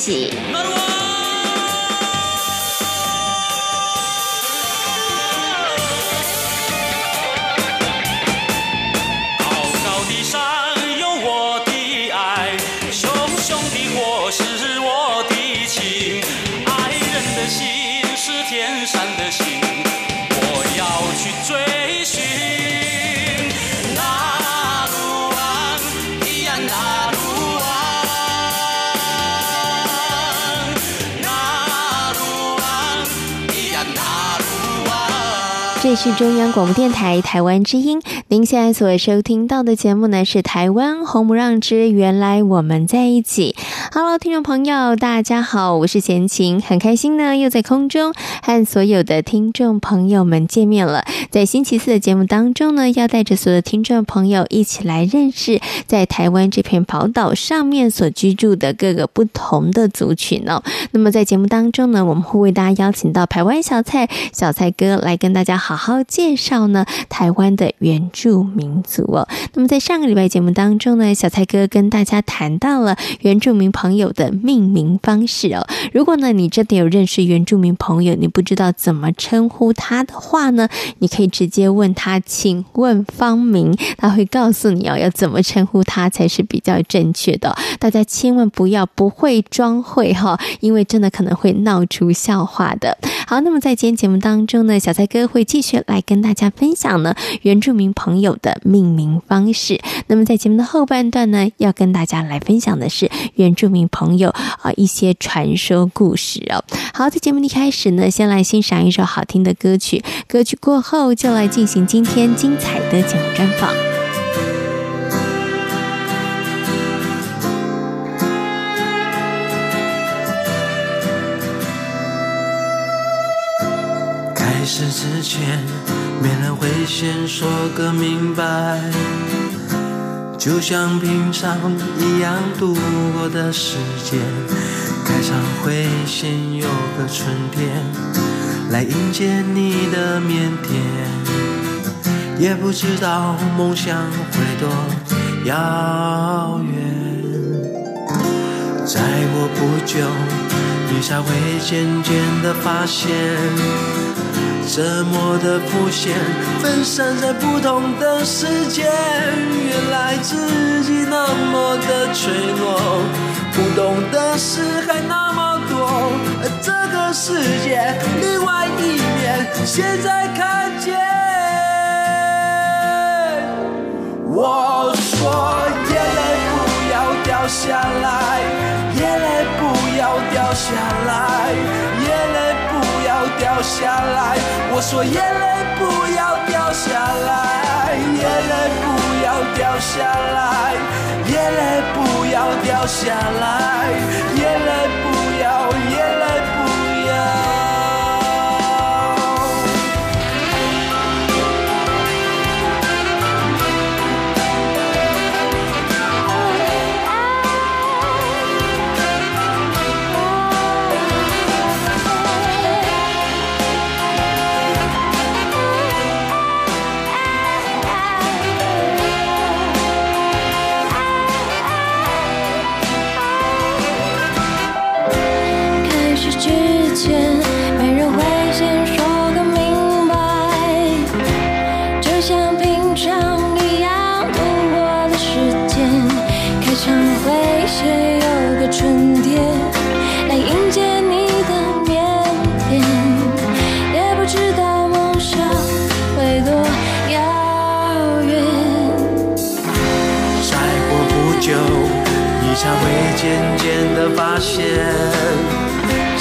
起继续。中央广播电台台湾之音。您现在所收听到的节目呢，是《台湾红不让之原来我们在一起》。Hello，听众朋友，大家好，我是贤琴，很开心呢，又在空中和所有的听众朋友们见面了。在星期四的节目当中呢，要带着所有的听众朋友一起来认识在台湾这片宝岛上面所居住的各个不同的族群哦。那么在节目当中呢，我们会为大家邀请到台湾小蔡小蔡哥来跟大家。好好介绍呢，台湾的原住民族哦。那么在上个礼拜节目当中呢，小蔡哥跟大家谈到了原住民朋友的命名方式哦。如果呢你真的有认识原住民朋友，你不不知道怎么称呼他的话呢，你可以直接问他，请问方名，他会告诉你哦，要怎么称呼他才是比较正确的。大家千万不要不会装会哈，因为真的可能会闹出笑话的。好，那么在今天节目当中呢，小蔡哥会继续来跟大家分享呢原住民朋友的命名方式。那么在节目的后半段呢，要跟大家来分享的是原住民朋友啊一些传说故事哦。好，在节目一开始呢，先来欣赏一首好听的歌曲，歌曲过后就来进行今天精彩的节目专访。开始之前，没人会先说个明白，就像平常一样度过的时间。开场会先有个春天来迎接你的腼腆，也不知道梦想会多遥远。再过不久，你才会渐渐的发现。这么的浮现，分散在不同的时间。原来自己那么的脆弱，不懂的事还那么多。而这个世界另外一面，现在看见。我说眼泪不要掉下来，眼泪不要掉下来，眼泪。掉下来，我说眼泪不要掉下来，眼泪不要掉下来，眼泪不要掉下来，眼泪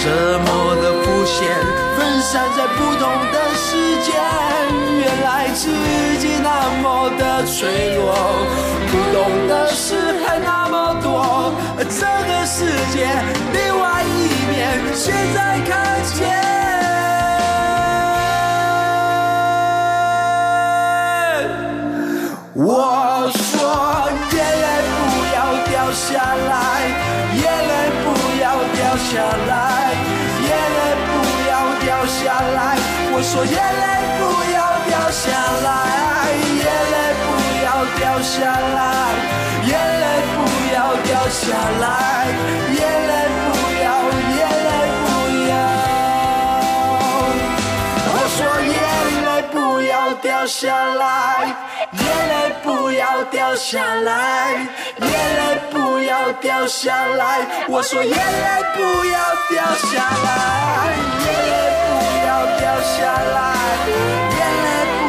这么的浮现，分散在不同的时间。原来自己那么的脆弱，不懂的事还那么多。这个世界，另外一面，现在看见。我。我说眼泪不要掉下来，眼泪不要掉下来，眼泪不要掉下来，眼泪不要，眼泪不要。我说眼泪不要掉下来，掉下来，眼泪不要掉下来。我说眼泪不要掉下来，眼泪不要掉下来。眼泪不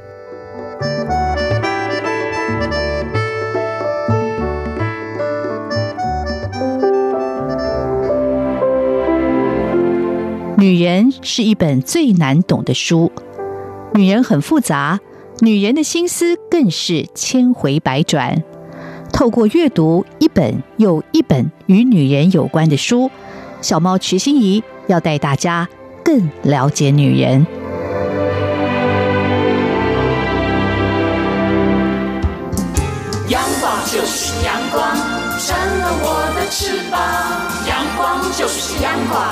女人是一本最难懂的书，女人很复杂，女人的心思更是千回百转。透过阅读一本又一本与女人有关的书，小猫瞿欣怡要带大家更了解女人。阳光就是阳光，成了我的翅膀。阳光就是阳光。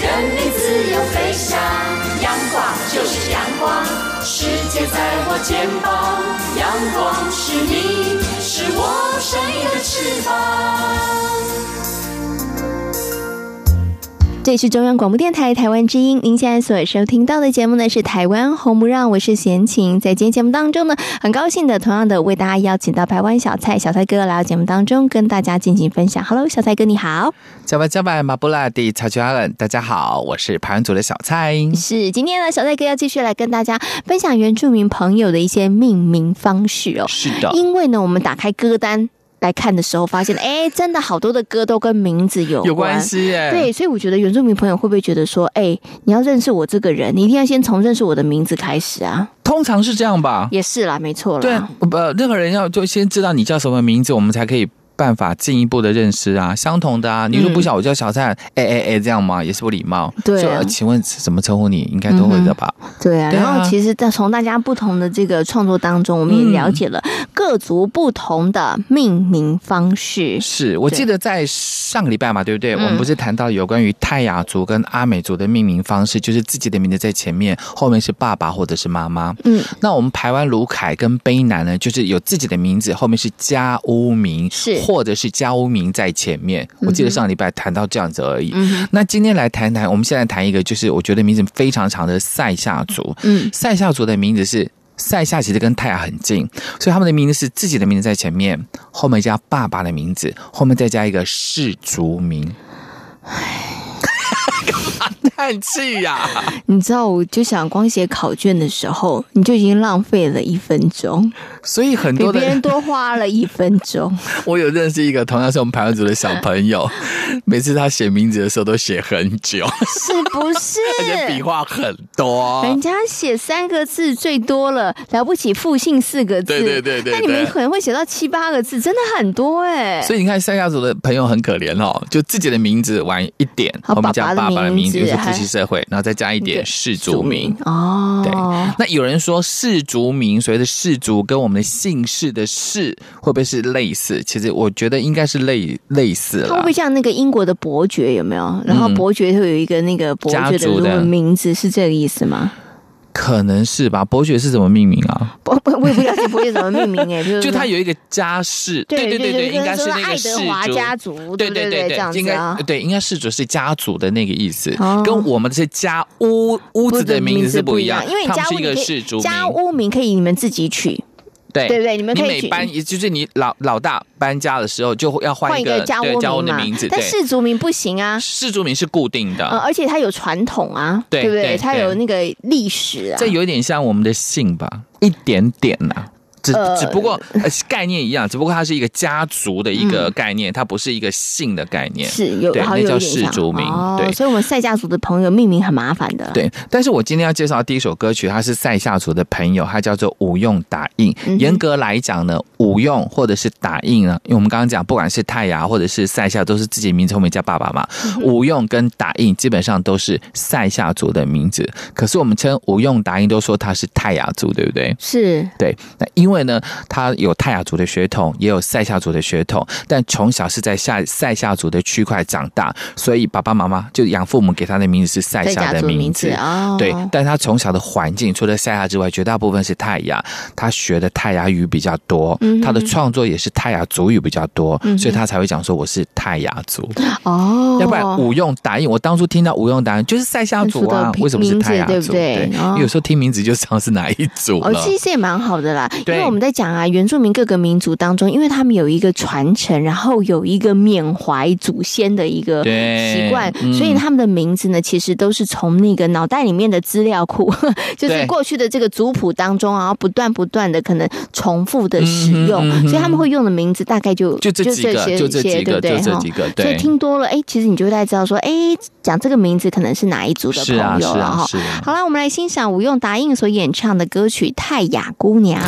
任你自由飞翔，阳光就是阳光，世界在我肩膀，阳光是你，是我生命的翅膀。这里是中央广播电台台湾之音，您现在所收听到的节目呢是台湾红不让，我是贤琴。在今天节目当中呢，很高兴的，同样的为大家邀请到台湾小蔡小蔡哥来到节目当中，跟大家进行分享。Hello，小蔡哥你好。加拜加拜马布拉蒂曹吉阿伦，大家好，我是排湾组的小蔡。是今天呢，小蔡哥要继续来跟大家分享原住民朋友的一些命名方式哦。是的，因为呢，我们打开歌单。来看的时候，发现哎，真的好多的歌都跟名字有关有关系哎。对，所以我觉得原住民朋友会不会觉得说，哎，你要认识我这个人，你一定要先从认识我的名字开始啊？通常是这样吧？也是啦，没错啦。对，不，任何人要就先知道你叫什么名字，我们才可以。办法进一步的认识啊，相同的啊，你如果不想我叫小灿，哎哎哎，这样吗？也是不礼貌。对、啊，请问怎么称呼你？应该都会的吧？嗯、对啊。然后其实，在从大家不同的这个创作当中，我们也了解了各族不同的命名方式。是我记得在上个礼拜嘛，对不对？嗯、我们不是谈到有关于泰雅族跟阿美族的命名方式，就是自己的名字在前面，后面是爸爸或者是妈妈。嗯，那我们排湾卢凯跟卑南呢，就是有自己的名字，后面是家屋名，是或者是家屋名在前面。我记得上个礼拜谈到这样子而已。嗯，那今天来谈谈，我们现在谈一个，就是我觉得名字非常长的塞夏族。嗯，赛夏族的名字是。塞夏其实跟泰雅很近，所以他们的名字是自己的名字在前面，后面加爸爸的名字，后面再加一个氏族名。叹气呀？你知道，我就想光写考卷的时候，你就已经浪费了一分钟，所以很多比别人多花了一分钟。我有认识一个同样是我们排湾组的小朋友，每次他写名字的时候都写很久，是不是？而且笔画很多，人家写三个字最多了，了不起复姓四个字，对对对对，那你们可能会写到七八个字，真的很多哎。所以你看三亚组的朋友很可怜哦，就自己的名字晚一点，后面加爸爸的名字，就是父系社会，然后再加一点氏族名哦。对，那有人说氏族名，所谓的氏族跟我们的姓氏的氏会不会是类似？其实我觉得应该是类类似了。它会不会像那个英国的伯爵有没有？然后伯爵会有一个那个伯爵的名字，是这个意思吗？可能是吧。伯爵是怎么命名啊？我我也不了解伯爵怎么命名哎，就就他有一个家世，对对对对，应该是那个爱德华家族，对对对对，这样子应该对，应该氏族是家族的那个意思，跟我们这些家屋屋子的名字是不一样，因为家屋一个氏族家屋名可以你们自己取。对对对，你们可以搬，也就是你老老大搬家的时候，就要换一个家屋的名字。但氏族名不行啊，氏族名是固定的，而且它有传统啊，对不对？它有那个历史啊。这有点像我们的姓吧，一点点呐。只只不过概念一样，只不过它是一个家族的一个概念，它不是一个姓的概念。是有，对，那叫氏族名。对，所以我们赛夏族的朋友命名很麻烦的。对，但是我今天要介绍第一首歌曲，它是赛夏族的朋友，它叫做五用打印。严格来讲呢，五用或者是打印呢，因为我们刚刚讲，不管是泰雅或者是赛夏，都是自己名字后面加爸爸嘛。五用跟打印基本上都是赛夏族的名字，可是我们称五用打印都说他是泰雅族，对不对？是对。那因为呢，他有泰雅族的血统，也有塞夏族的血统，但从小是在下赛夏族的区块长大，所以爸爸妈妈就养父母给他的名字是塞夏的名字。哦、对，但他从小的环境除了塞夏之外，绝大部分是泰雅，他学的泰雅语比较多，嗯、他的创作也是泰雅族语比较多，嗯、所以他才会讲说我是泰雅族。哦，要不然五用打印，我当初听到五用打印就是塞夏族啊，为什么是泰雅族？对不对？对哦、有时候听名字就知道是哪一族了。哦，其实也蛮好的啦，对因为我们在讲啊，原住民各个民族当中，因为他们有一个传承，然后有一个缅怀祖先的一个习惯，嗯、所以他们的名字呢，其实都是从那个脑袋里面的资料库，就是过去的这个族谱当中啊，然后不断不断的可能重复的使用，嗯嗯、所以他们会用的名字大概就就这几个，就这几个，就这几个，对。所以听多了，哎，其实你就会大概知道说，哎，讲这个名字可能是哪一族的朋友了哈。好了，我们来欣赏吴用答应所演唱的歌曲《泰雅姑娘》。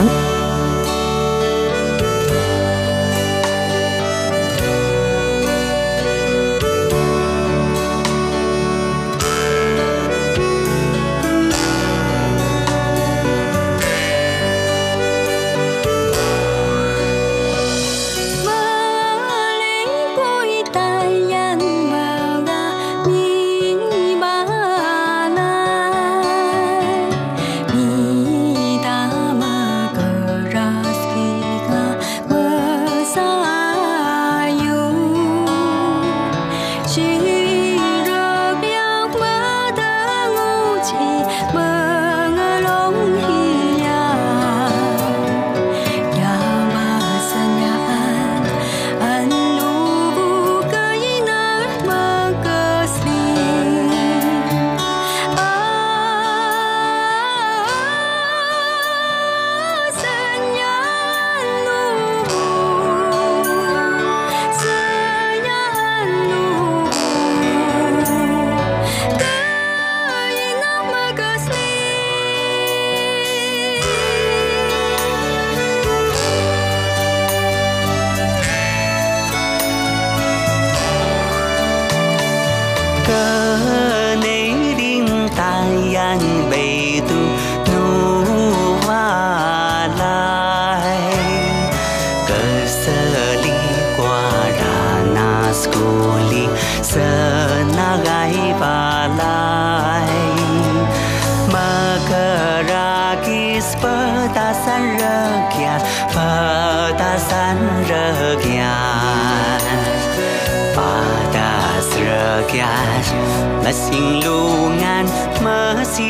masih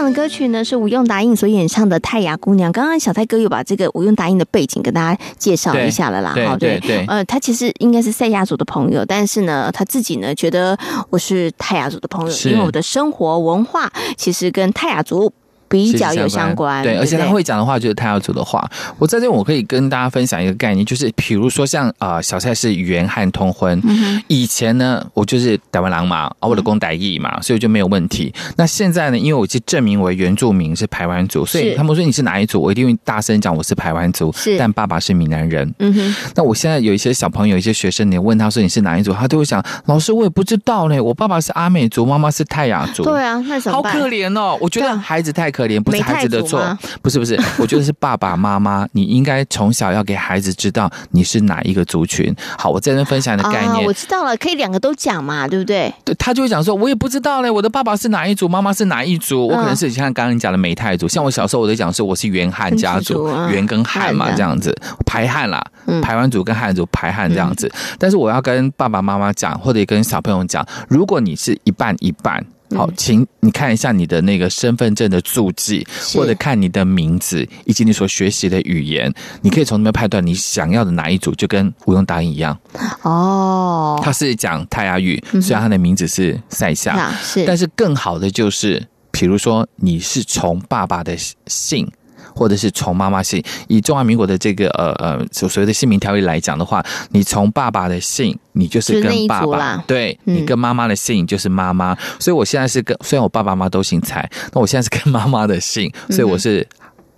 场的歌曲呢是吴用答应所演唱的《泰雅姑娘》。刚刚小泰哥又把这个吴用答应的背景跟大家介绍一下了啦。对好对对呃，他其实应该是赛亚族的朋友，但是呢，他自己呢觉得我是泰雅族的朋友，因为我的生活文化其实跟泰雅族比较有相关。对，而且他会讲的话就是泰雅族的话。我在这我可以跟大家分享一个概念，就是比如说像呃小蔡是原汉通婚，嗯以前呢我就是台湾狼嘛，啊我的公台裔嘛，所以就没有问题。那现在呢，因为我是证明为原住民是台湾族，所以他们说你是哪一族，我一定会大声讲我是台湾族，是但爸爸是闽南人。嗯哼，那我现在有一些小朋友、一些学生，你问他说你是哪一族，他都会想老师我也不知道嘞，我爸爸是阿美族，妈妈是泰雅族。对啊，那怎么？好可怜哦！我觉得孩子太可怜，不是孩子的错不是不是，我觉得是爸爸妈妈，你应该从小要给孩子知道你是哪一个族群。好，我在这分享的概啊，念我，知道了，可以两个都讲嘛，对不对？对他就会讲说，我也不知道嘞，我的爸爸是哪一族，妈妈是哪一族，我可能是像刚刚你讲的美泰族，像我小时候我都讲说我是原汉家族原族啊，跟汉嘛这样子排汉啦嗯，排湾族跟汉族排汉这样子。但是我要跟爸爸妈妈讲，或者跟小朋友讲，如果你是一半一半。好，请你看一下你的那个身份证的注记，或者看你的名字以及你所学习的语言，你可以从那边判断你想要的哪一组，就跟吴用答应一样。哦，他是讲泰雅语，虽然他的名字是塞夏，但是更好的就是，比如说你是从爸爸的姓。或者是从妈妈姓，以中华民国的这个呃呃所所谓的姓名条例来讲的话，你从爸爸的姓，你就是跟爸爸，对、嗯你跟妈妈的姓就是妈妈。所以我现在是跟，虽然我爸爸妈妈都姓蔡，那我现在是跟妈妈的姓，所以我是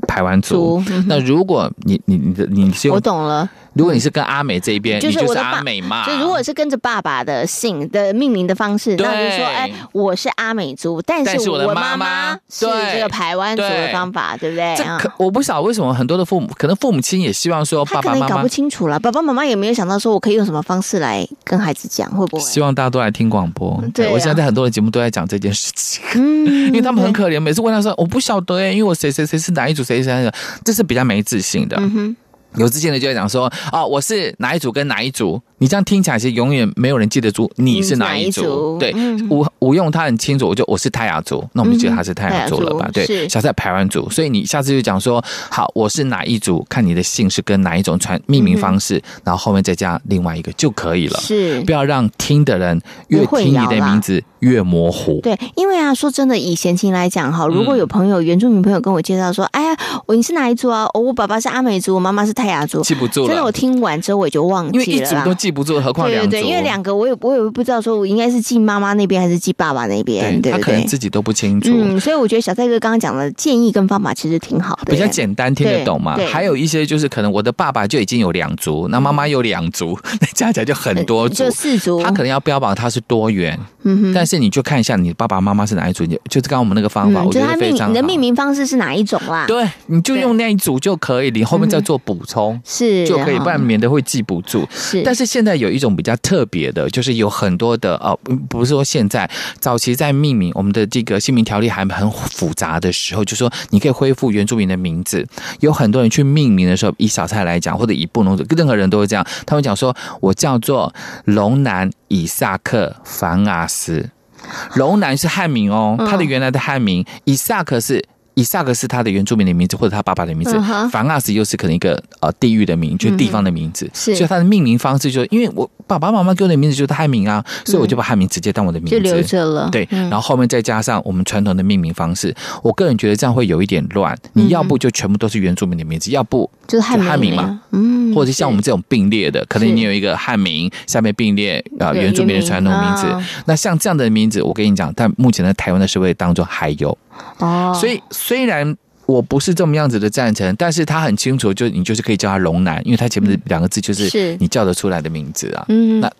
排湾族。嗯那如果你你你的你是我懂了。如果你是跟阿美这一边，就是就是我阿美嘛。就如果是跟着爸爸的姓的命名的方式，那就是说，哎，我是阿美族，但是我的妈妈妈是这个台湾族的方法，对不对？啊这可我不晓得为什么很多的父母，可能父母亲也希望说他爸爸妈可能搞不，清楚了，爸爸妈妈也没有想到说我可以用什么方式来跟孩子讲，会不会？希望大家都来听广播。对啊我现在在很多的节目都在讲这件事情，嗯，因为他们很可怜，每次问他说我不晓得哎，因为我谁谁谁是哪一组，谁谁谁，这是比较没自信的。嗯哼，有之前的就会讲说，哦，我是哪一组跟哪一组，你这样听起来其实永远没有人记得住你是哪一组。嗯、对，吴吴、嗯、用他很清楚，我就我是泰雅族，那我们就觉得他是泰雅族了吧？嗯、对，小蔡排湾族，所以你下次就讲说，好，我是哪一组，看你的姓是跟哪一种传命名方式，嗯、然后后面再加另外一个就可以了。是，不要让听的人越听你的名字越模糊。对，因为啊，说真的，以闲情来讲哈，如果有朋友、嗯、原住民朋友跟我介绍说，哎呀，我你是哪一组啊？哦，我爸爸是阿美族，我妈妈是泰雅族，记不住了。真的，我听完之后我也就忘记了。因为一组都记不住，何况两？对对对，因为两个我也我也不知道说我应该是记妈妈那边还是记爸爸那边，对，对，对，他可能自己都不清楚。嗯，所以我觉得小蔡哥刚刚讲的建议跟方法其实挺好的，比较简单听得懂嘛。还有一些就是可能我的爸爸就已经有两族，那妈妈有两族，那加起来就很多族，就四族。他可能要标榜他是多元，嗯哼。但是你就看一下你爸爸妈妈是哪一族，就是刚刚我们那个方法，我觉得非常好。你的命名方式是哪一种啦？对，你就用那一组就可以，你后面再做补充是就可以，不然免得会记不住。是，但是现现在有一种比较特别的，就是有很多的哦，不是说现在早期在命名我们的这个姓名条例还很复杂的时候，就说你可以恢复原住民的名字。有很多人去命名的时候，以小蔡来讲，或者以布农族，任何人都会这样。他们讲说，我叫做龙南以萨克凡阿斯，龙南是汉名哦，他的原来的汉名，以萨克是。以萨克是他的原住民的名字，或者他爸爸的名字。凡阿斯又是可能一个呃地域的名，就是地方的名字。是，所以他的命名方式就是，因为我爸爸妈妈给我的名字就是汉名啊，所以我就把汉名直接当我的名字，就留着了。对，然后后面再加上我们传统的命名方式，我个人觉得这样会有一点乱。你要不就全部都是原住民的名字，要不就是汉名嘛。嗯，或者像我们这种并列的，可能你有一个汉名，下面并列啊原住民的传统名字。那像这样的名字，我跟你讲，但目前在台湾的社会当中还有。哦，所以虽然我不是这么样子的赞成，但是他很清楚，就你就是可以叫他龙男，因为他前面的两个字就是你叫得出来的名字啊。嗯，那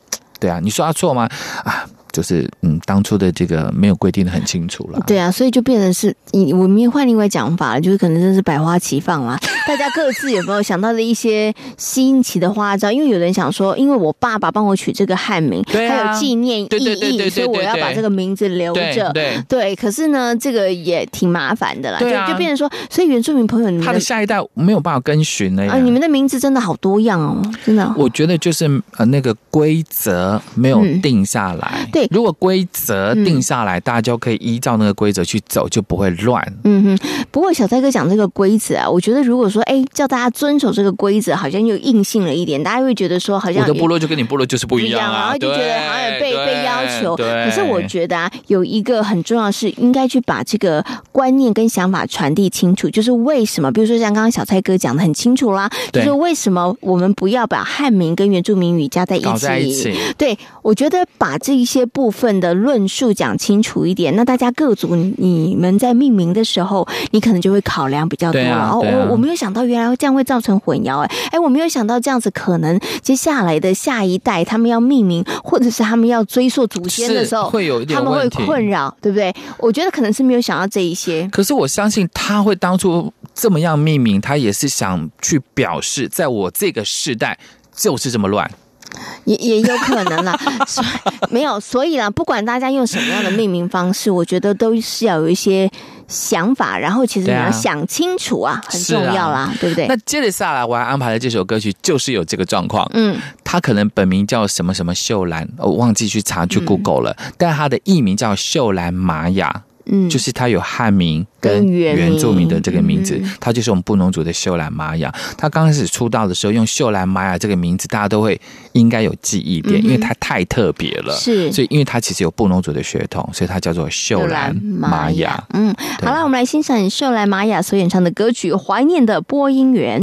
对啊，你说他错吗？啊。就是嗯，当初的这个没有规定的很清楚了。对啊，所以就变成是你我们换另外讲法了，就是可能真是百花齐放啦。大家各自有没有想到的一些新奇的花招？因为有人想说，因为我爸爸帮我取这个汉名，还有纪念意义，所以我要把这个名字留着。对对，可是呢，这个也挺麻烦的啦。对啊，就变成说，所以原住民朋友，你们他的下一代没有办法跟循了呀。啊，你们的名字真的好多样哦，真的。我觉得就是呃，那个规则没有定下来。对。如果规则定下来，嗯、大家就可以依照那个规则去走，就不会乱。嗯哼。不过小蔡哥讲这个规则啊，我觉得如果说哎，叫大家遵守这个规则，好像又硬性了一点，大家会觉得说好像我的部落就跟你部落就是不一样啊，然后就觉得好像被被要求。可是我觉得啊，有一个很重要的是，应该去把这个观念跟想法传递清楚，就是为什么？比如说像刚刚小蔡哥讲的很清楚啦，就是为什么我们不要把汉民跟原住民语加在一起？在一起。对，我觉得把这一些部分。的论述讲清楚一点，那大家各组你们在命名的时候，你可能就会考量比较多了。啊啊、我我没有想到原来这样会造成混淆，哎哎，我没有想到这样子可能接下来的下一代他们要命名，或者是他们要追溯祖先的时候，会有一点他们会困扰，对不对？我觉得可能是没有想到这一些。可是我相信他会当初这么样命名，他也是想去表示，在我这个世代就是这么乱。也也有可能啦，所以没有，所以啦，不管大家用什么样的命名方式，我觉得都是要有一些想法，然后其实你要想清楚啊，啊很重要啦，对，啊、对不对？那接着下来，我还安排了这首歌曲，就是有这个状况。嗯，他可能本名叫什么什么秀兰，我忘记去查去 Google 了，嗯、但他的艺名叫秀兰玛雅。嗯，就是他有汉名跟原住民的这个名字，他、嗯、就是我们布农族的秀兰玛雅。他刚开始出道的时候用秀兰玛雅这个名字，大家都会应该有记忆点，嗯、因为他太特别了。是，所以因为他其实有布农族的血统，所以他叫做秀兰玛雅。嗯，好了，我们来欣赏秀兰玛雅所演唱的歌曲《怀念的播音员》。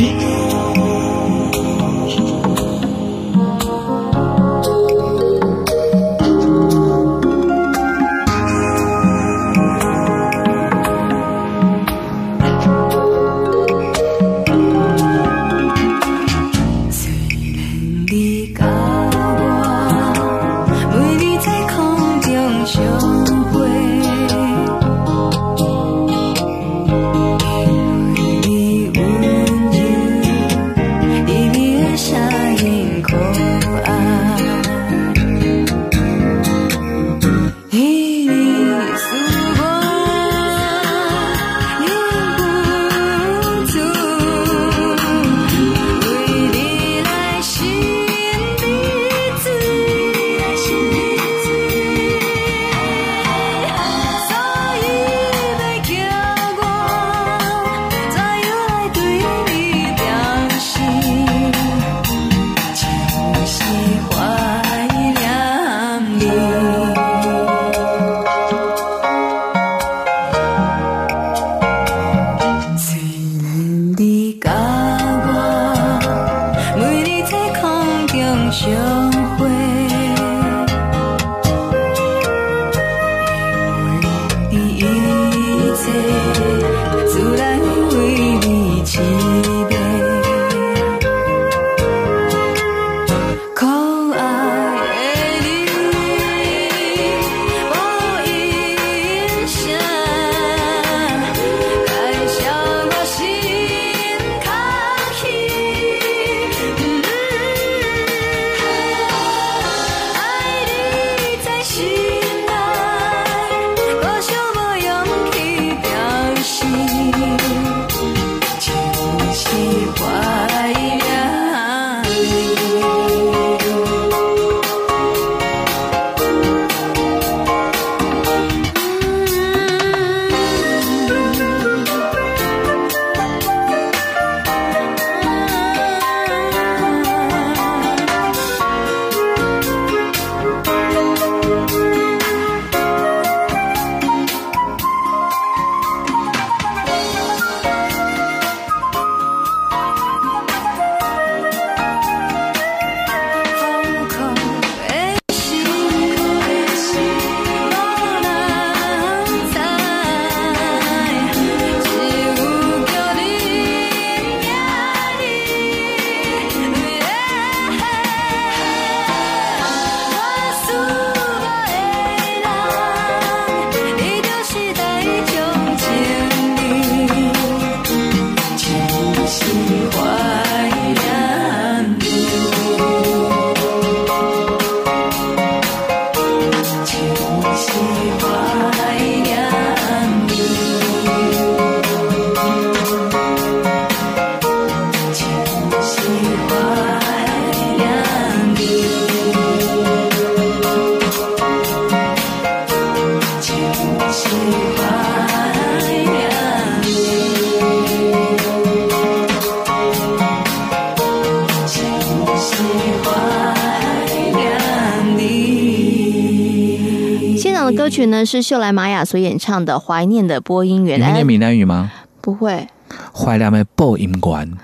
呢是秀兰玛雅所演唱的《怀念的播音员》。你会念闽南语吗？不会。怀念的播音员。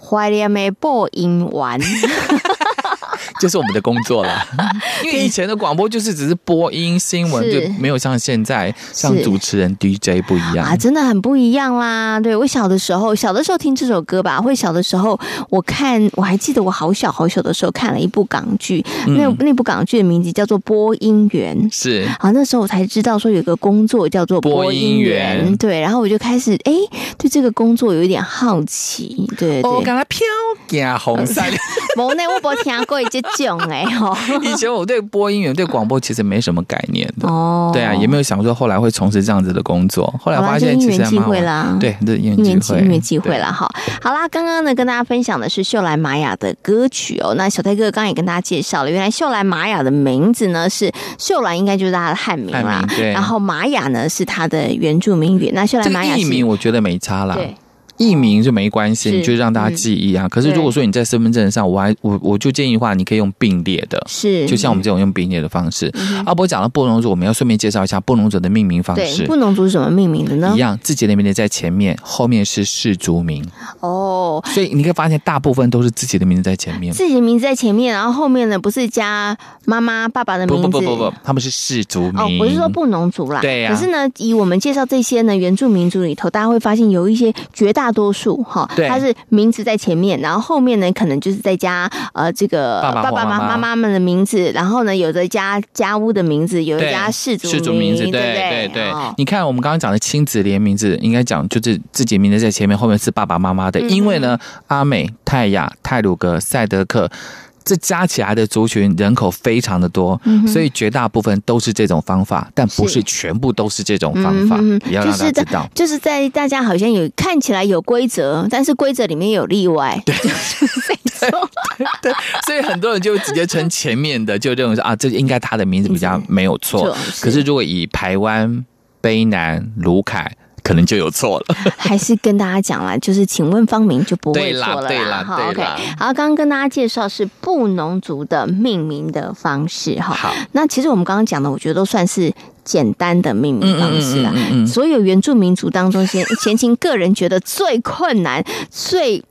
怀念的播音员。就是我们的工作了，因为以前的广播就是只是播音新闻，就没有像现在像主持人 DJ 不一样。啊，真的很不一样啦。对，我小的时候，小的时候听这首歌吧，会小的时候我看，我还记得我好小好小的时候看了一部港剧，那、嗯、那部港剧的名字叫做《播音员》，是。啊，那时候我才知道说有个工作叫做播音员，对，然后我就开始哎，对这个工作有一点好奇，对对，我刚才飘加红色，无呢，我没听过这。囧哎吼！以前我对播音员、对广播其实没什么概念的哦，对啊，也没有想说后来会从事这样子的工作。后来发现其实机会啦，对，这因缘机会，因缘机会了哈。好啦，刚刚呢跟大家分享的是秀兰玛雅的歌曲哦。那小泰哥刚刚也跟大家介绍了，原来秀兰玛雅的名字呢是秀兰，应该就是他的汉名啦。对，然后玛雅呢是他的原住民语。那秀兰玛雅艺名我觉得没差啦。对。艺名就没关系，你就让大家记忆啊。嗯、可是如果说你在身份证上，我还我我就建议的话，你可以用并列的，是就像我们这种用并列的方式。阿波讲了布农族，我们要顺便介绍一下布农族的命名方式。布农族是怎么命名的呢？一样，自己的名字在前面，后面是氏族名。哦，所以你可以发现，大部分都是自己的名字在前面，自己的名字在前面，然后后面呢不是加妈妈爸爸的名字，不不不不不，他们是氏族名。哦，我是说布农族啦。对呀、啊。可是呢，以我们介绍这些呢原住民族里头，大家会发现有一些绝大多数哈。对，它是名字在前面，然后后面呢，可能就是在加呃这个爸爸妈妈妈们的名字，然后呢，有的加家屋的名字，有的加氏族氏族名字，对对对。你看我们刚刚讲的亲子连名字，应该讲就是自己名字在前面，后面是爸爸妈妈的，因为呢，阿美、泰雅、泰鲁格、赛德克。这加起来的族群人口非常的多，嗯、所以绝大部分都是这种方法，但不是全部都是这种方法。嗯、也要让大家知道，就是在大家好像有看起来有规则，但是规则里面有例外。对，对，对，所以很多人就直接称前面的，就认为说啊，这应该他的名字比较没有错。是可是如果以台湾、卑南、卢凯。可能就有错了，还是跟大家讲啦，就是请问方明就不会错了啦。对啦，对啦，OK。好，刚刚跟大家介绍是布农族的命名的方式哈。好，那其实我们刚刚讲的，我觉得都算是简单的命名方式啦。嗯，嗯，嗯，嗯，所有原住民族当中，先前情个人觉得最困难、最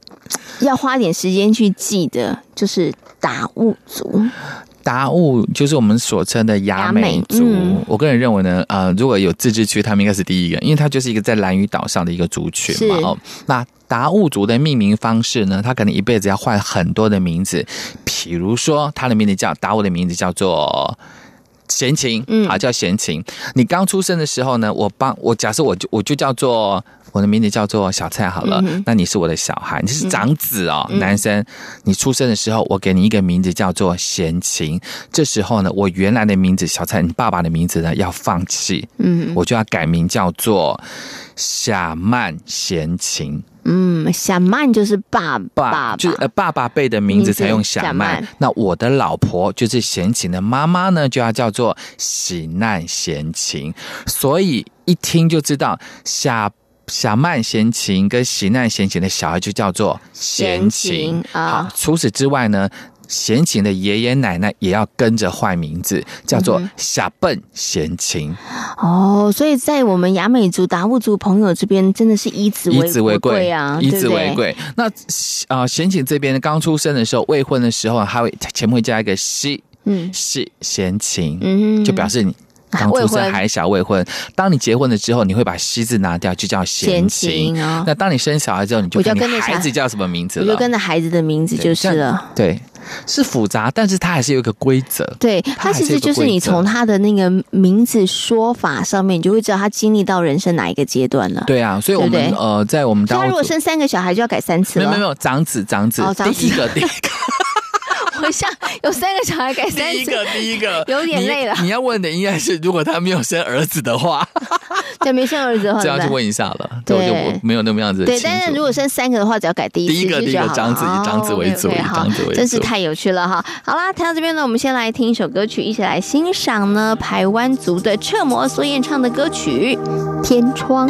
要花点时间去记的，就是达悟族。达悟就是我们所称的雅美族。嗯、我个人认为呢，呃，如果有自治区，他们应该是第一个，因为它就是一个在兰屿岛上的一个族群嘛。哦，那达悟族的命名方式呢，他可能一辈子要换很多的名字，比如说他的名字叫达悟的名字叫做贤琴，嗯，好，叫贤琴。你刚出生的时候呢，我帮我假设我就我就叫做。我的名字叫做小蔡，好了，嗯、那你是我的小孩，你是长子哦，嗯、男生。你出生的时候，我给你一个名字叫做贤琴。这时候呢，我原来的名字小蔡，你爸爸的名字呢要放弃，嗯，我就要改名叫做夏曼贤琴。嗯，夏曼就是爸爸，爸，就是呃爸爸辈的名字才用夏曼。那我的老婆就是贤琴的妈妈呢，就要叫做喜难贤琴。所以一听就知道夏。小曼贤琴跟喜难贤琴的小孩就叫做贤琴啊。好，除此之外呢，贤琴的爷爷奶奶也要跟着换名字，叫做小笨贤琴。哦，所以在我们雅美族达悟族朋友这边，真的是以子以子为贵啊，以子为贵。那啊，贤琴这边刚出生的时候，未婚的时候，还会前面会加一个西，嗯，西贤琴，嗯，就表示你。刚出生还小未婚，当你结婚了之后，你会把“西”字拿掉，就叫贤情。哦、那当你生小孩之后，你就跟着孩子叫什么名字了？我就跟着孩子的名字就是了。对，是复杂，但是它还是有一个规则。对，它其实就是你从他的那个名字说法上面，你就会知道他经历到人生哪一个阶段了。对啊，所以我们呃，在我们当他如果生三个小孩，就要改三次了。没有没有，长子长子，哦、长子第一个第一个。我像有三个小孩改三次，第一个第一个 有点累了。你，你要问的应该是，如果他没有生儿子的话，对，没生儿子的话，这样去问一下了。对，我就没有那么样子。对，但是如果生三个的话，只要改第一次，第一个第一个长子以长子为主，以长子为主，真是太有趣了哈。好啦，谈到这边呢，我们先来听一首歌曲，一起来欣赏呢排湾族的彻摩所演唱的歌曲《天窗》。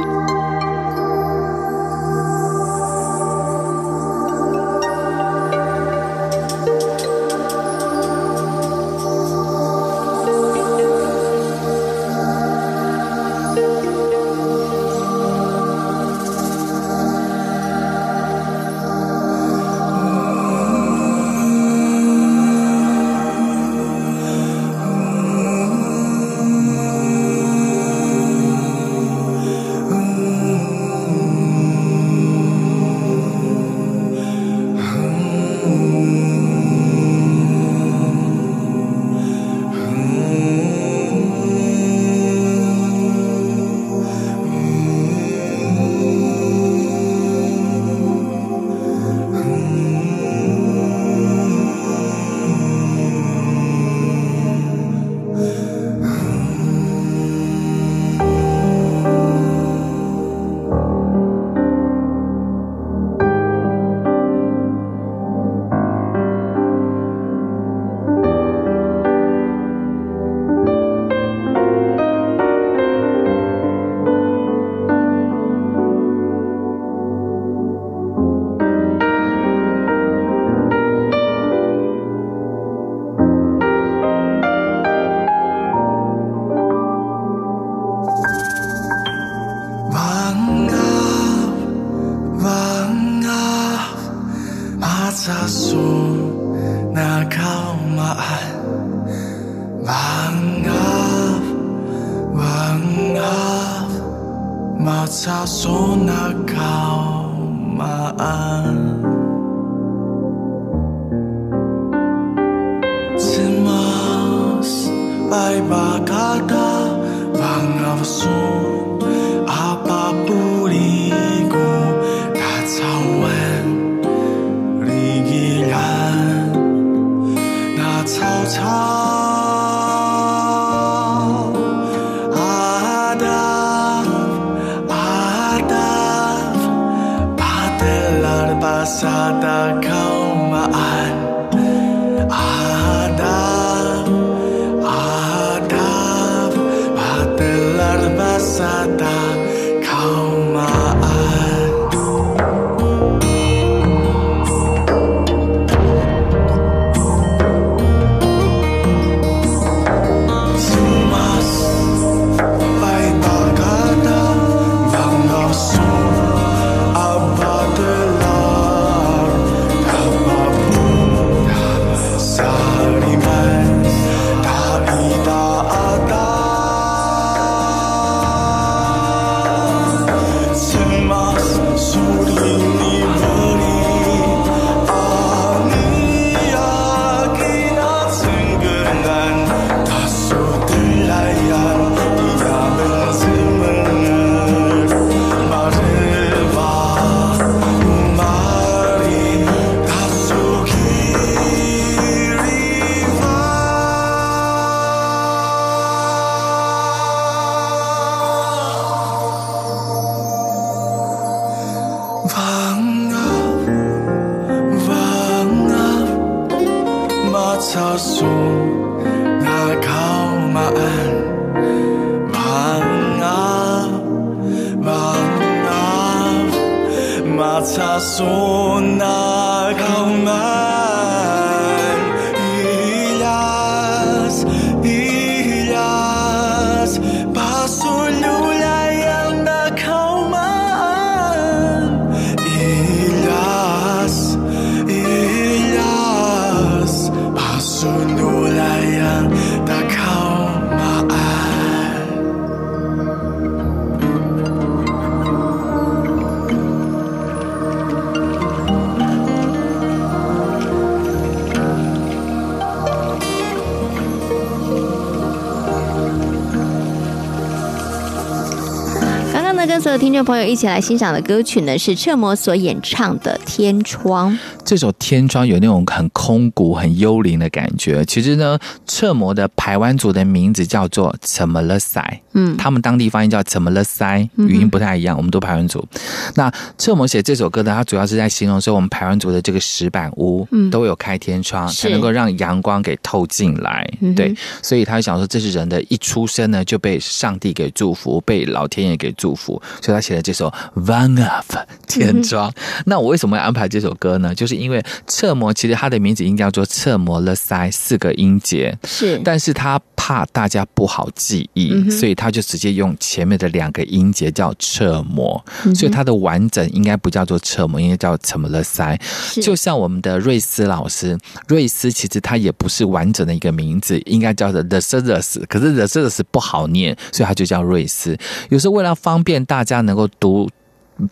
众朋友一起来欣赏的歌曲呢，是彻摩所演唱的《天窗》。这首《天窗》有那种很空谷、很幽灵的感觉。其实呢，彻摩的排湾族的名字叫做怎么了塞，嗯，他们当地发音叫怎么了塞，语音不太一样。我们都排湾族。那彻摩写这首歌呢，它主要是在形容说，我们排湾族的这个石板屋，嗯，都有开天窗，才能够让阳光给透进来。对，所以他就想说，这是人的一出生呢，就被上帝给祝福，被老天爷给祝福，所以他写了这首《One Up 天窗》。那我为什么要安排这首歌呢？就是因为侧摩其实他的名字应该叫做侧摩勒塞，四个音节是，但是他怕大家不好记忆，所以他就直接用前面的两个音节叫侧摩，所以它的完整应该不叫做车模，应该叫什么了塞。就像我们的瑞斯老师，瑞斯其实他也不是完整的一个名字，应该叫做 The Sisters，可是 The Sisters 不好念，所以他就叫瑞斯。有时候为了方便大家能够读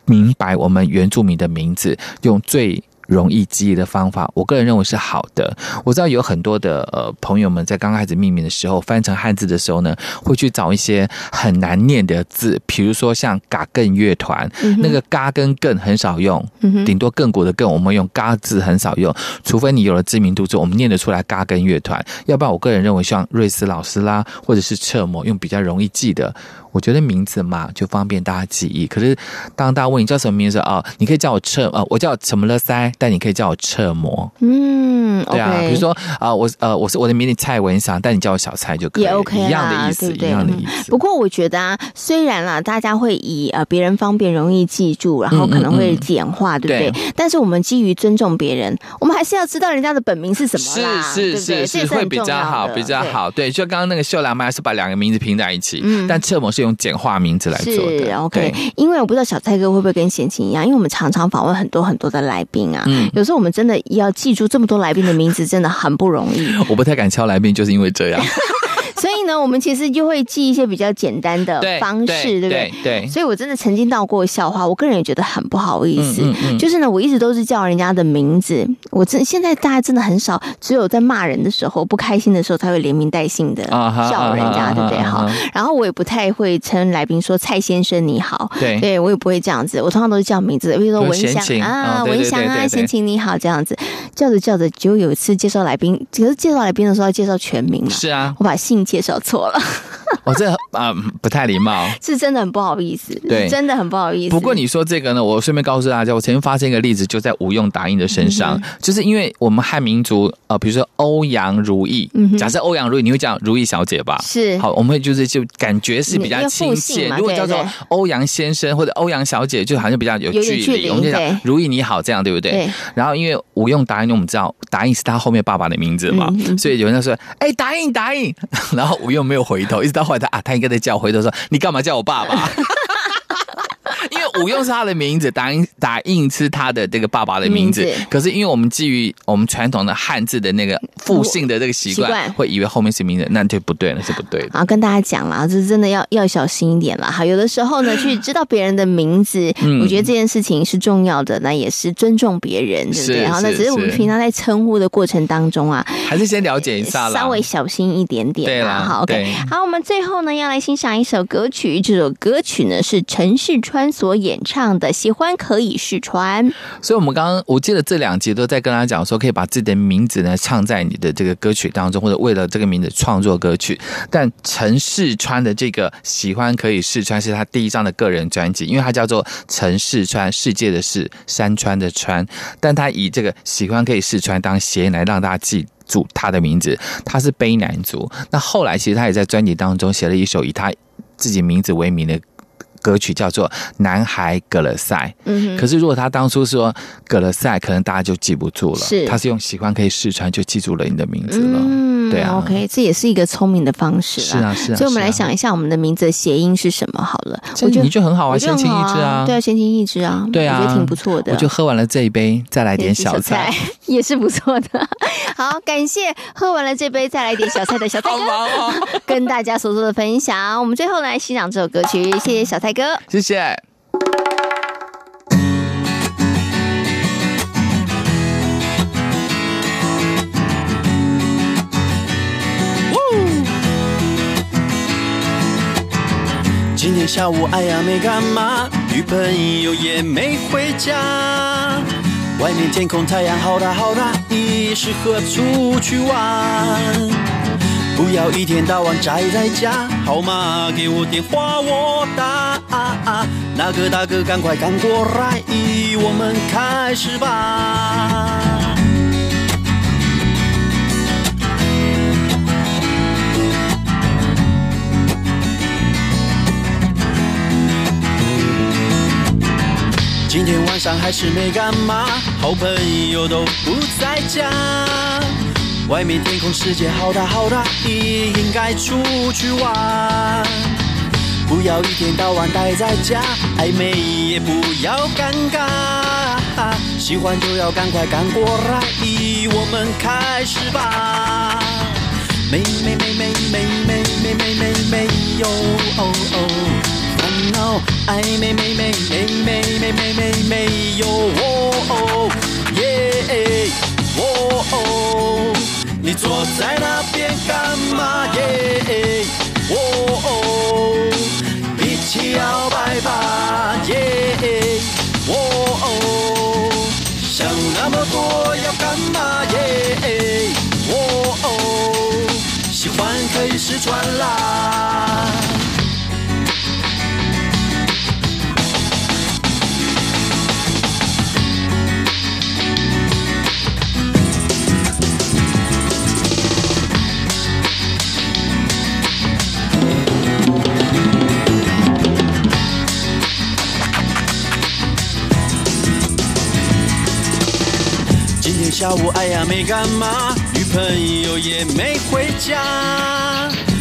明白我们原住民的名字，用最容易记忆的方法，我个人认为是好的。我知道有很多的呃朋友们在刚开始命名的时候，翻成汉字的时候呢，会去找一些很难念的字，比如说像嘎更乐团，嗯、那个嘎跟更很少用，顶多更鼓的更，我们用嘎字很少用，除非你有了知名度之后，我们念得出来嘎更乐团。要不然，我个人认为像瑞斯老师啦，或者是彻摩，用比较容易记的。我觉得名字嘛，就方便大家记忆。可是当大家问你叫什么名字啊、哦，你可以叫我彻呃，我叫什么了塞，但你可以叫我彻摩。嗯，对啊，比如说啊、呃，我呃，我是我的名字蔡文祥，但你叫我小蔡就可以，也 OK 一样的意思，对对一样的意思。不过我觉得啊，虽然啦，大家会以呃别人方便容易记住，然后可能会简化，嗯嗯嗯对不对，对？但是我们基于尊重别人，我们还是要知道人家的本名是什么啦，是是是是，是会比较好，比较好。对，就刚刚那个秀兰妈是把两个名字拼在一起，嗯，但彻摩是用简化名字来做的。是 OK，因为我不知道小蔡哥会不会跟贤琴一样，因为我们常常访问很多很多的来宾啊，嗯，有时候我们真的要记住这么多来宾的名字，真的很不容易。我不太敢敲来宾，就是因为这样。所以呢，我们其实就会记一些比较简单的方式，对不对？对，对，所以我真的曾经闹过笑话，我个人也觉得很不好意思。嗯嗯嗯、就是呢，我一直都是叫人家的名字，我真现在大家真的很少，只有在骂人的时候、不开心的时候才会连名带姓的叫人家，对不对？哈。然后我也不太会称来宾说蔡先生你好，对，对我也不会这样子，我通常都是叫名字，比如说文祥啊，文祥啊，贤琴你好这样子，叫着叫着，就有一次介绍来宾，可是介绍来宾的时候要介绍全名嘛，是啊，我把姓介绍错了。我、哦、这啊、呃、不太礼貌，是真的很不好意思，对，真的很不好意思。不过你说这个呢，我顺便告诉大家，我曾经发现一个例子，就在吴用答应的身上，嗯、就是因为我们汉民族呃，比如说欧阳如意，嗯、假设欧阳如意，你会讲如意小姐吧？是，好，我们会就是就感觉是比较亲切。如果叫做欧阳先生或者欧阳小姐，就好像比较有距离。我们就讲如意你好，这样对不对？对。然后因为吴用答应，我们知道答应是他后面爸爸的名字嘛，嗯、所以有人就说：“哎、欸，答应答应。”然后吴用没有回头，一直到后来他啊，他应该在叫回头说：“你干嘛叫我爸爸？” 因为吴用是他的名字，打印打印是他的这个爸爸的名字。名字可是因为我们基于我们传统的汉字的那个复姓的这个习惯，会以为后面是名字，那就不对了，是不对的。好，跟大家讲了，这是真的要要小心一点了。哈，有的时候呢，去知道别人的名字，嗯、我觉得这件事情是重要的，那也是尊重别人，对不对？好，那只是我们平常在称呼的过程当中啊，还是先了解一下，稍微小心一点点。对啦，好，OK。好，我们最后呢要来欣赏一首歌曲，这首歌曲呢是陈世川所演演唱的。喜欢可以试穿，所以我们刚刚我记得这两集都在跟大家讲说，可以把自己的名字呢唱在你的这个歌曲当中，或者为了这个名字创作歌曲。但陈世川的这个喜欢可以试穿是他第一张的个人专辑，因为他叫做陈世川，世界的是，山川的川，但他以这个喜欢可以试穿当谐音来让大家记住他的名字。他是卑南族，那后来其实他也在专辑当中写了一首以他自己名字为名的。歌曲叫做《男孩葛勒赛》，嗯哼，可是如果他当初说葛勒赛，可能大家就记不住了。是，他是用喜欢可以试穿就记住了你的名字了。嗯，对啊，OK，这也是一个聪明的方式。是啊，是啊。所以我们来想一下，我们的名字的谐音是什么？好了，我觉得你就很好啊，闲情逸致啊，对啊，闲情逸致啊，对啊，我觉得挺不错的。我就喝完了这一杯，再来点小菜，也是不错的。好，感谢喝完了这杯，再来点小菜的小菜哥，跟大家所做的分享。我们最后来欣赏这首歌曲，谢谢小菜哥，谢谢。下午哎呀没干嘛，女朋友也没回家，外面天空太阳好大好大，你适合出去玩。不要一天到晚宅在家，好吗给我电话我打。啊啊那个大哥赶快赶过来，我们开始吧。今天晚上还是没干嘛，好朋友都不在家。外面天空世界好大好大，你应该出去玩。不要一天到晚待在家，暧昧也不要尴尬。喜欢就要赶快赶过来，我们开始吧。没没没没没没没没没没有哦哦烦恼，暧昧没没没没没没没没有哦哦耶哦哦。你坐在那边干嘛耶？哦哦，一起摇摆吧耶！哦哦，想那么多要干嘛耶？哦哦，喜欢可以试穿啦。下午哎呀没干嘛，女朋友也没回家，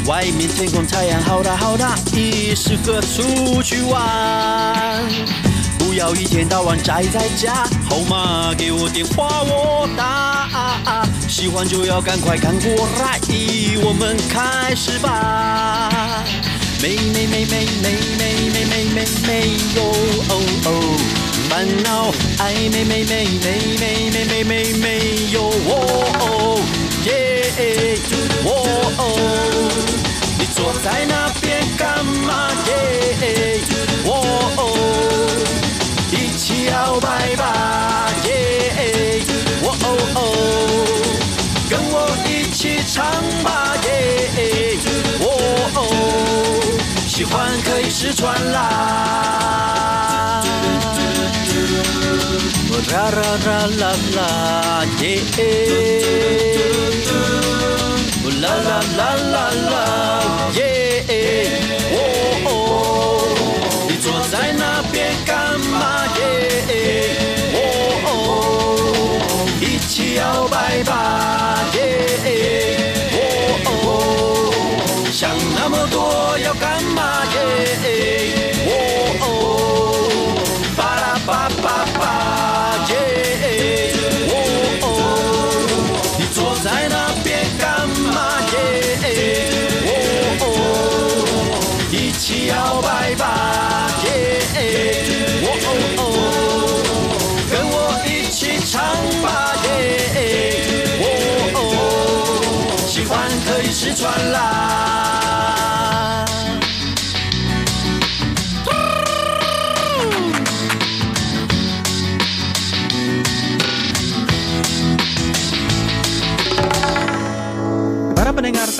外面天空太阳好大好大，你适合出去玩。不要一天到晚宅在家。好吗给我电话我打，喜欢就要赶快赶过来，我们开始吧。没没没没没没没没没没有哦哦，烦恼爱没没没没没没没没有哦哦耶哦哦，你坐在那边干嘛耶？哦哦，一起摇摆吧耶！哦哦，跟我一起唱吧耶！哦哦，喜欢可以试穿啦！Ra ra ra la la, yeah.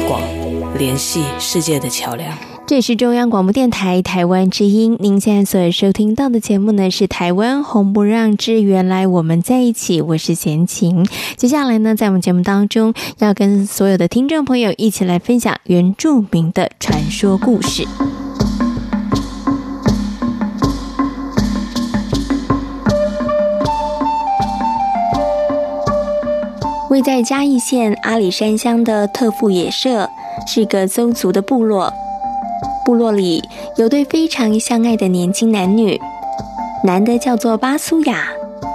广联系世界的桥梁。这是中央广播电台台湾之音。您现在所收听到的节目呢，是台湾红不让之原来我们在一起。我是贤琴。接下来呢，在我们节目当中，要跟所有的听众朋友一起来分享原住民的传说故事。位在嘉义县阿里山乡的特富野社，是个邹族的部落。部落里有对非常相爱的年轻男女，男的叫做巴苏雅，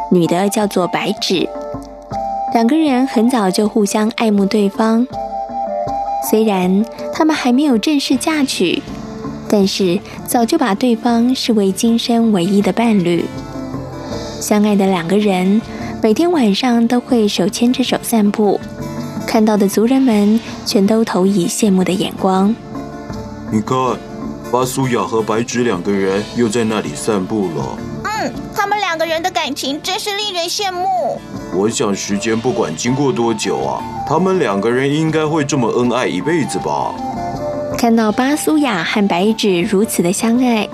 女的叫做白芷。两个人很早就互相爱慕对方，虽然他们还没有正式嫁娶，但是早就把对方视为今生唯一的伴侣。相爱的两个人每天晚上都会手牵着手散步，看到的族人们全都投以羡慕的眼光。你看，巴苏雅和白芷两个人又在那里散步了。嗯，他们两个人的感情真是令人羡慕。我想时间不管经过多久啊，他们两个人应该会这么恩爱一辈子吧。看到巴苏雅和白芷如此的相爱，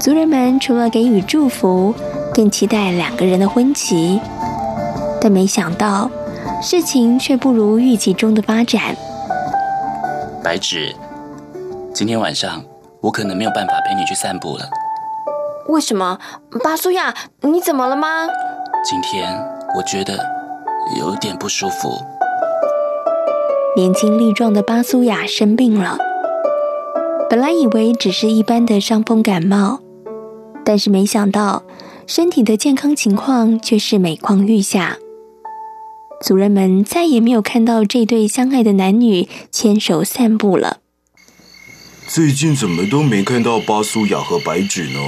族人们除了给予祝福，更期待两个人的婚期。但没想到，事情却不如预期中的发展。白芷，今天晚上我可能没有办法陪你去散步了。为什么？巴苏亚，你怎么了吗？今天我觉得有点不舒服。年轻力壮的巴苏亚生病了，本来以为只是一般的伤风感冒，但是没想到身体的健康情况却是每况愈下。族人们再也没有看到这对相爱的男女牵手散步了。最近怎么都没看到巴苏雅和白纸呢？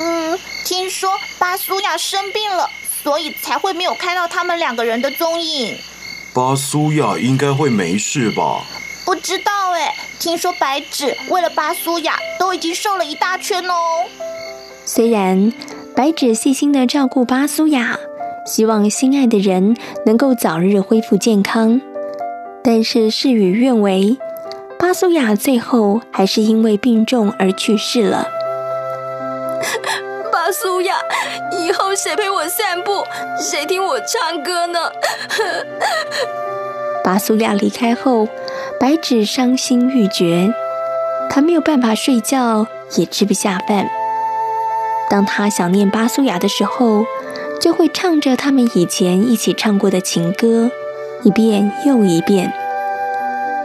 嗯，听说巴苏雅生病了，所以才会没有看到他们两个人的踪影。巴苏雅应该会没事吧？不知道哎，听说白纸为了巴苏雅都已经瘦了一大圈哦。虽然白纸细心的照顾巴苏亚。希望心爱的人能够早日恢复健康，但是事与愿违，巴苏亚最后还是因为病重而去世了。巴苏亚，以后谁陪我散步？谁听我唱歌呢？巴苏亚离开后，白纸伤心欲绝，他没有办法睡觉，也吃不下饭。当他想念巴苏亚的时候，就会唱着他们以前一起唱过的情歌，一遍又一遍。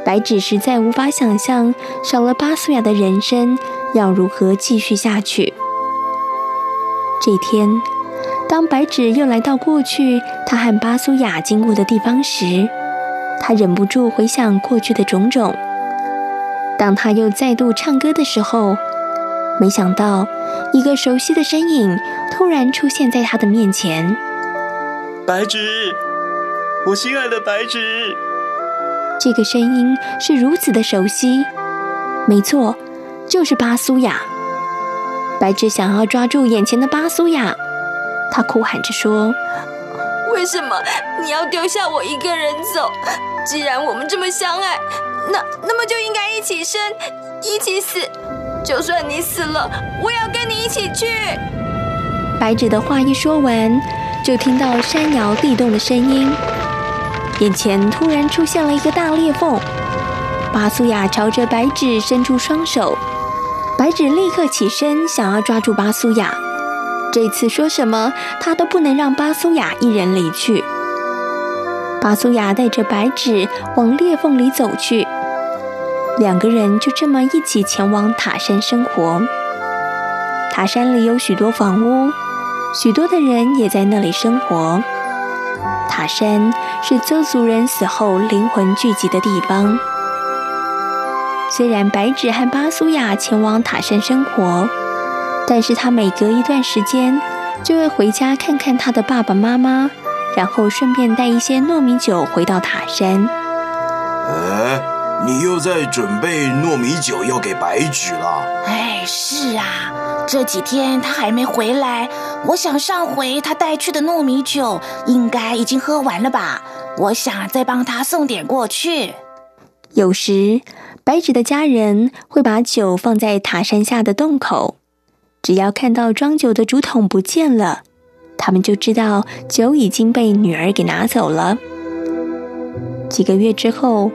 白纸实在无法想象，少了巴苏亚的人生要如何继续下去。这天，当白纸又来到过去他和巴苏亚经过的地方时，他忍不住回想过去的种种。当他又再度唱歌的时候，没想到一个熟悉的身影突然出现在他的面前。白纸，我心爱的白纸。这个声音是如此的熟悉，没错，就是巴苏雅。白纸想要抓住眼前的巴苏雅，他哭喊着说：“为什么你要丢下我一个人走？既然我们这么相爱，那那么就应该一起生，一起死。就算你死了，我也要跟你一起去。”白纸的话一说完，就听到山摇地动的声音，眼前突然出现了一个大裂缝，巴苏亚朝着白纸伸出双手。白纸立刻起身，想要抓住巴苏亚。这次说什么，他都不能让巴苏亚一人离去。巴苏亚带着白纸往裂缝里走去，两个人就这么一起前往塔山生活。塔山里有许多房屋，许多的人也在那里生活。塔山是邹族人死后灵魂聚集的地方。虽然白纸和巴苏亚前往塔山生活，但是他每隔一段时间就会回家看看他的爸爸妈妈，然后顺便带一些糯米酒回到塔山。你又在准备糯米酒要给白纸了？哎，是啊，这几天他还没回来。我想上回他带去的糯米酒应该已经喝完了吧？我想再帮他送点过去。有时。白纸的家人会把酒放在塔山下的洞口，只要看到装酒的竹筒不见了，他们就知道酒已经被女儿给拿走了。几个月之后，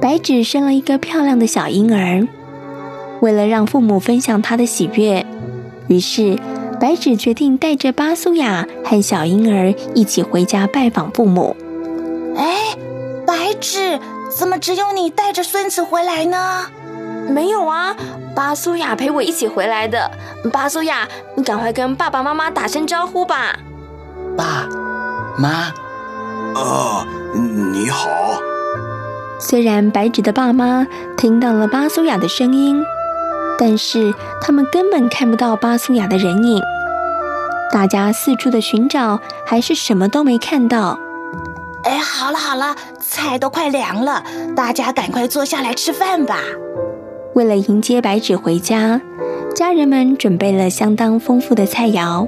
白纸生了一个漂亮的小婴儿。为了让父母分享他的喜悦，于是白纸决定带着巴苏雅和小婴儿一起回家拜访父母。哎，白纸。怎么只有你带着孙子回来呢？没有啊，巴苏雅陪我一起回来的。巴苏雅，你赶快跟爸爸妈妈打声招呼吧。爸妈，啊，你好。虽然白纸的爸妈听到了巴苏雅的声音，但是他们根本看不到巴苏雅的人影。大家四处的寻找，还是什么都没看到。哎，好了好了，菜都快凉了，大家赶快坐下来吃饭吧。为了迎接白纸回家，家人们准备了相当丰富的菜肴。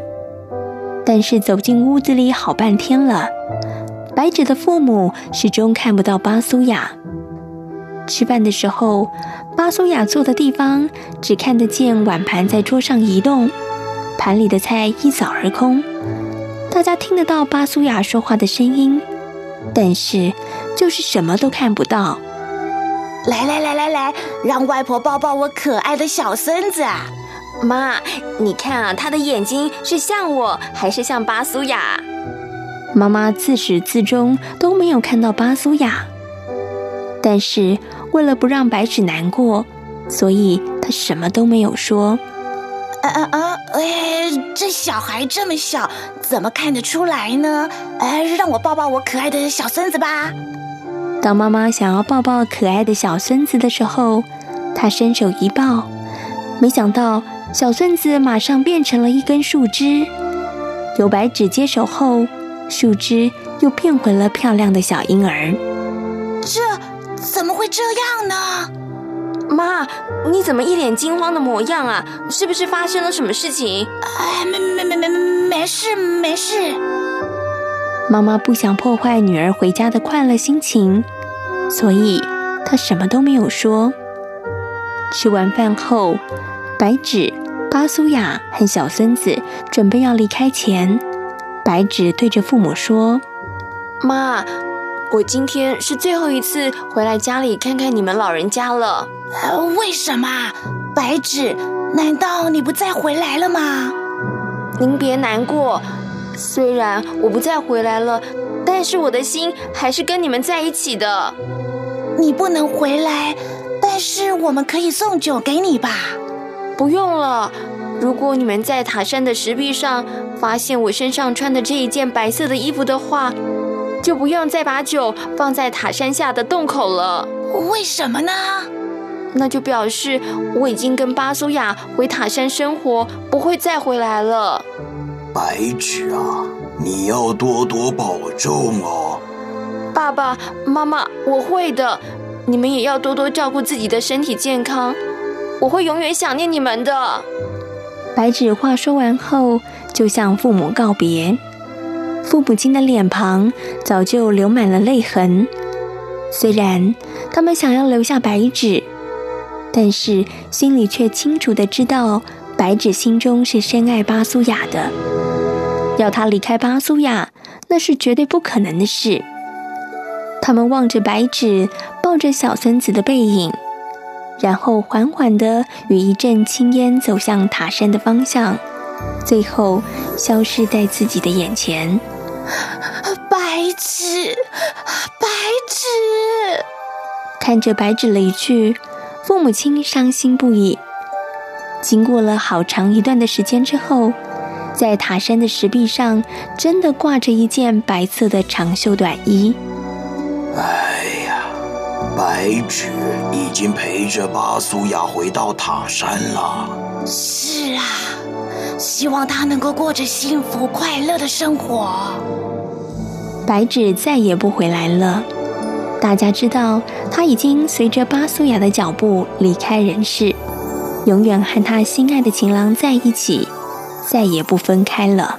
但是走进屋子里好半天了，白纸的父母始终看不到巴苏亚。吃饭的时候，巴苏亚坐的地方只看得见碗盘在桌上移动，盘里的菜一扫而空。大家听得到巴苏亚说话的声音。但是，就是什么都看不到。来来来来来，让外婆抱抱我可爱的小孙子啊！妈，你看啊，他的眼睛是像我，还是像巴苏亚？妈妈自始至终都没有看到巴苏亚，但是为了不让白纸难过，所以她什么都没有说。啊啊啊！哎，这小孩这么小，怎么看得出来呢？哎，让我抱抱我可爱的小孙子吧。当妈妈想要抱抱可爱的小孙子的时候，她伸手一抱，没想到小孙子马上变成了一根树枝。由白纸接手后，树枝又变回了漂亮的小婴儿。这怎么会这样呢？妈，你怎么一脸惊慌的模样啊？是不是发生了什么事情？哎，没没没没没没事没事。妈妈不想破坏女儿回家的快乐心情，所以她什么都没有说。吃完饭后，白纸、巴苏雅和小孙子准备要离开前，白纸对着父母说：“妈，我今天是最后一次回来家里看看你们老人家了。呃，为什么？白纸，难道你不再回来了吗？您别难过，虽然我不再回来了，但是我的心还是跟你们在一起的。你不能回来。”但是我们可以送酒给你吧？不用了。如果你们在塔山的石壁上发现我身上穿的这一件白色的衣服的话，就不用再把酒放在塔山下的洞口了。为什么呢？那就表示我已经跟巴苏亚回塔山生活，不会再回来了。白纸啊，你要多多保重哦。爸爸妈妈，我会的。你们也要多多照顾自己的身体健康，我会永远想念你们的。白纸话说完后，就向父母告别。父母亲的脸庞早就流满了泪痕。虽然他们想要留下白纸，但是心里却清楚的知道，白纸心中是深爱巴苏亚的。要他离开巴苏亚，那是绝对不可能的事。他们望着白纸抱着小孙子的背影，然后缓缓地与一阵青烟走向塔山的方向，最后消失在自己的眼前。白纸，白纸！看着白纸离去，父母亲伤心不已。经过了好长一段的时间之后，在塔山的石壁上，真的挂着一件白色的长袖短衣。哎呀，白芷已经陪着巴苏雅回到塔山了。是啊，希望他能够过着幸福快乐的生活。白芷再也不回来了，大家知道他已经随着巴苏雅的脚步离开人世，永远和他心爱的情郎在一起，再也不分开了。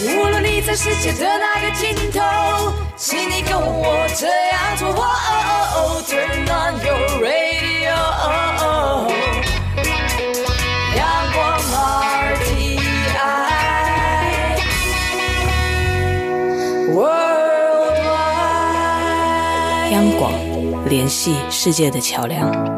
无论你在世界的哪个尽头，请你跟我这样做。Turn 联系世界的桥梁。